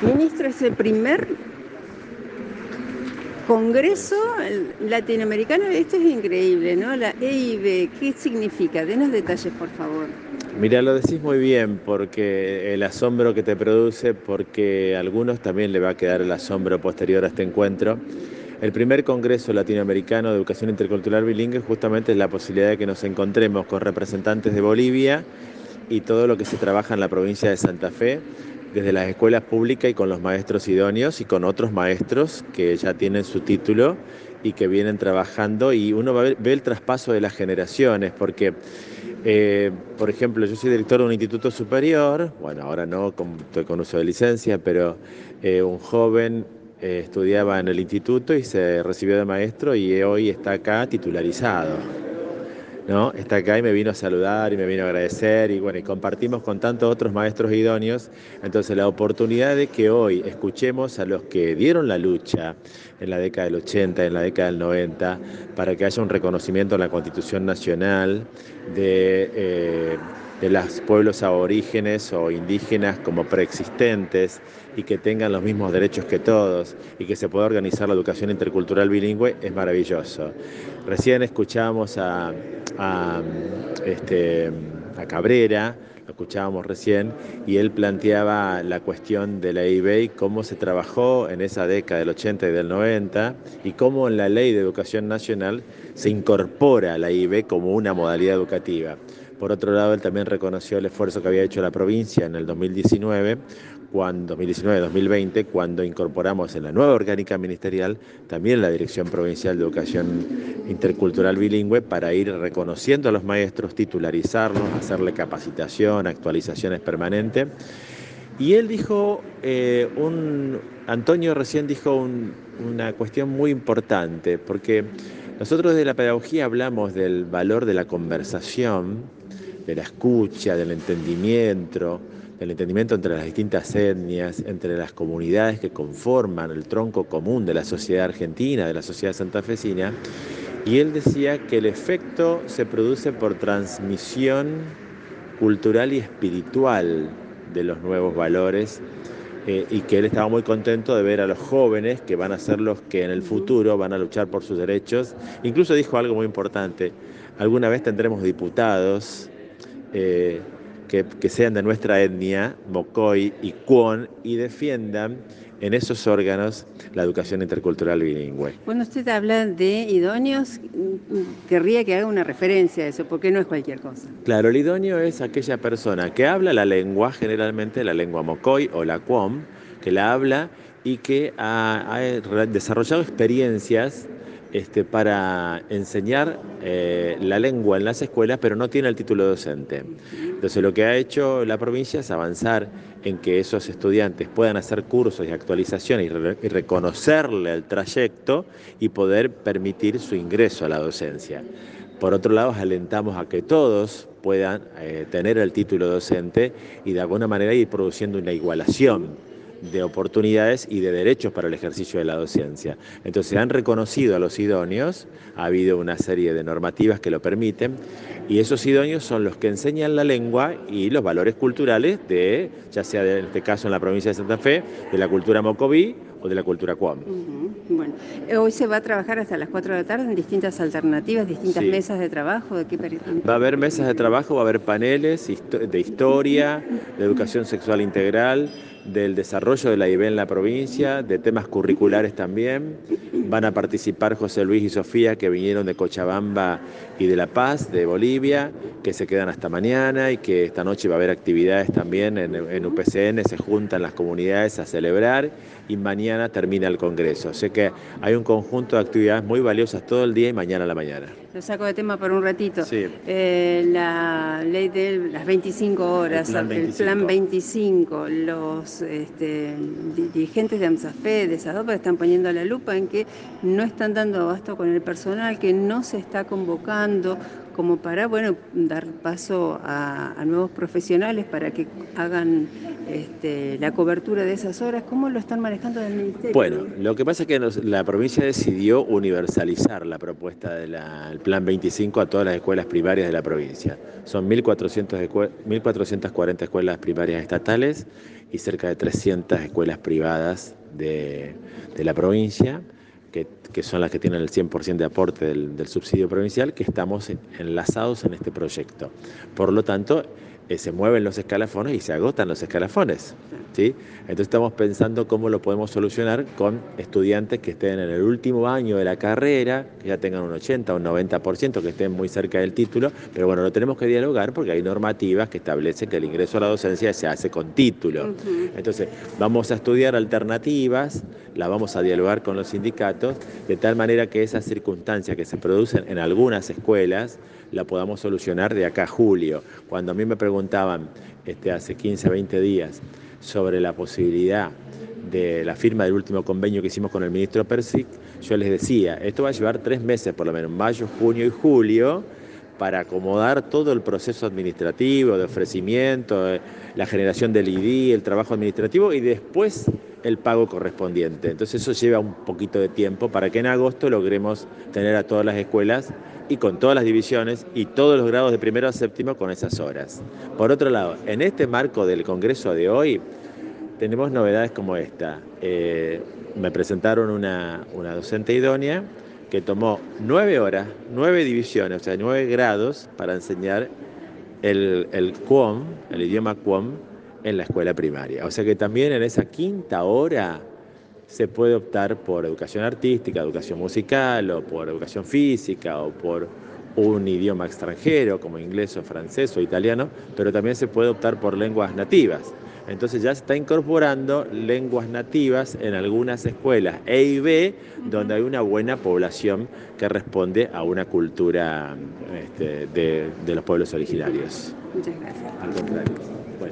Ministro, es el primer Congreso Latinoamericano, esto es increíble, ¿no? La EIB, ¿qué significa? Denos detalles, por favor. Mira, lo decís muy bien, porque el asombro que te produce, porque a algunos también le va a quedar el asombro posterior a este encuentro. El primer Congreso Latinoamericano de Educación Intercultural Bilingüe justamente es la posibilidad de que nos encontremos con representantes de Bolivia y todo lo que se trabaja en la provincia de Santa Fe, desde las escuelas públicas y con los maestros idóneos y con otros maestros que ya tienen su título y que vienen trabajando y uno ve, el traspaso de las generaciones, porque, eh, por ejemplo, yo soy director de un instituto superior, bueno, ahora no, estoy con uso de licencia, pero eh, un joven eh, estudiaba en el instituto y se recibió de maestro y hoy está acá titularizado. ¿No? Está acá y me vino a saludar y me vino a agradecer y bueno, y compartimos con tantos otros maestros idóneos. Entonces la oportunidad de que hoy escuchemos a los que dieron la lucha en la década del 80, en la década del 90, para que haya un reconocimiento en la Constitución Nacional de... Eh, de los pueblos aborígenes o indígenas como preexistentes y que tengan los mismos derechos que todos y que se pueda organizar la educación intercultural bilingüe es maravilloso. Recién escuchamos a, este, a Cabrera, lo escuchábamos recién, y él planteaba la cuestión de la IB y cómo se trabajó en esa década del 80 y del 90 y cómo en la ley de educación nacional se incorpora la IB como una modalidad educativa. Por otro lado, él también reconoció el esfuerzo que había hecho la provincia en el 2019, cuando 2019-2020, cuando incorporamos en la nueva orgánica ministerial también la Dirección Provincial de Educación Intercultural Bilingüe para ir reconociendo a los maestros, titularizarlos, hacerle capacitación, actualizaciones permanentes. Y él dijo, eh, un, Antonio recién dijo una cuestión muy importante, porque nosotros de la pedagogía hablamos del valor de la conversación, de la escucha, del entendimiento, del entendimiento entre las distintas etnias, entre las comunidades que conforman el tronco común de la sociedad argentina, de la sociedad santafesina, y él decía que el efecto se produce por transmisión cultural y espiritual de los nuevos valores eh, y que él estaba muy contento de ver a los jóvenes que van a ser los que en el futuro van a luchar por sus derechos. Incluso dijo algo muy importante, alguna vez tendremos diputados eh, que, sean de nuestra etnia, Mocoy y Cuon, y defiendan en esos órganos la educación intercultural bilingüe. Cuando usted habla de idóneos, querría que haga una referencia a eso, porque no es cualquier cosa. Claro, el idóneo es aquella persona que habla la lengua, generalmente la lengua Mocoy o la Cuom, que la habla y que ha desarrollado experiencias este, para enseñar eh, la lengua en las escuelas, pero no tiene el título docente. Entonces lo que ha hecho la provincia es avanzar en que esos estudiantes puedan hacer cursos y actualizaciones y, reconocerle el trayecto y poder permitir su ingreso a la docencia. Por otro lado, alentamos a que todos puedan eh, tener el título docente y de alguna manera ir produciendo una igualación de oportunidades y de derechos para el ejercicio de la docencia. Entonces han reconocido a los idóneos, ha habido una serie de normativas que lo permiten, y esos idóneos son los que enseñan la lengua y los valores culturales de, ya sea en este caso en la provincia de Santa Fe, de la cultura mocoví o de la cultura cuam. Bueno, eh, hoy se va a trabajar hasta las 4 de la tarde en distintas alternativas, distintas mesas de trabajo. ¿de qué va a haber mesas de trabajo, va a haber paneles de historia, de educación sexual integral, del desarrollo de la IB en la provincia, de temas curriculares también. Van a participar José Luis y Sofía, que vinieron de Cochabamba y de La Paz, de Bolivia, que se quedan hasta mañana y que esta noche va a haber actividades también en, en UPCN, se juntan las comunidades a celebrar y mañana termina el Congreso. Sé que hay un conjunto de actividades muy valiosas todo el día y mañana a la mañana. Lo saco de tema por un ratito. Sí. Eh, la ley de las 25 horas, el plan 25, los este, dirigentes de AMSAFE, de SADOPA, están poniendo la lupa en que no están dando abasto con el personal, que no se está convocando como para, bueno, dar paso a, nuevos profesionales para que hagan este, la cobertura de esas horas. ¿Cómo lo están manejando del Ministerio? Bueno, lo que pasa es que la provincia decidió universalizar la propuesta del Plan 25 a todas las escuelas primarias de la provincia. Son 1.440 escuelas primarias estatales y cerca de 300 escuelas privadas de, la provincia, que, son las que tienen el 100% de aporte del, del subsidio provincial, que estamos enlazados en este proyecto. Por lo tanto, eh, se mueven los escalafones y se agotan los escalafones. ¿sí? Entonces estamos pensando cómo lo podemos solucionar con estudiantes que estén en el último año de la carrera, que ya tengan un 80 o un 90%, que estén muy cerca del título, pero bueno, lo tenemos que dialogar porque hay normativas que establecen que el ingreso a la docencia se hace con título. Entonces vamos a estudiar alternativas, la vamos a dialogar con los sindicatos, de tal manera que esas circunstancias que se producen en algunas escuelas, la podamos solucionar de acá a julio. Cuando a mí me preguntaban este, hace 15, 20 días sobre la posibilidad de la firma del último convenio que hicimos con el ministro Persic, yo les decía, esto va a llevar tres meses por lo menos, mayo, junio y julio, para acomodar todo el proceso administrativo, de ofrecimiento, eh, la generación del ID, el trabajo administrativo y después el pago correspondiente. Entonces eso lleva un poquito de tiempo para que en agosto logremos tener a todas las escuelas y con todas las divisiones y todos los grados de primero a séptimo con esas horas. Por otro lado, en este marco del Congreso de hoy tenemos novedades como esta. Eh, me presentaron una, docente idónea que tomó nueve horas, nueve divisiones, o sea, nueve grados para enseñar el, el el idioma QOM, en la escuela primaria. O sea que también en esa quinta hora se puede optar por educación artística, educación musical o por educación física o por un idioma extranjero como inglés o francés o italiano, pero también se puede optar por lenguas nativas. Entonces ya se está incorporando lenguas nativas en algunas escuelas E y B, donde hay una buena población que responde a una cultura este, de, de los pueblos originarios. Muchas gracias. Al contrario.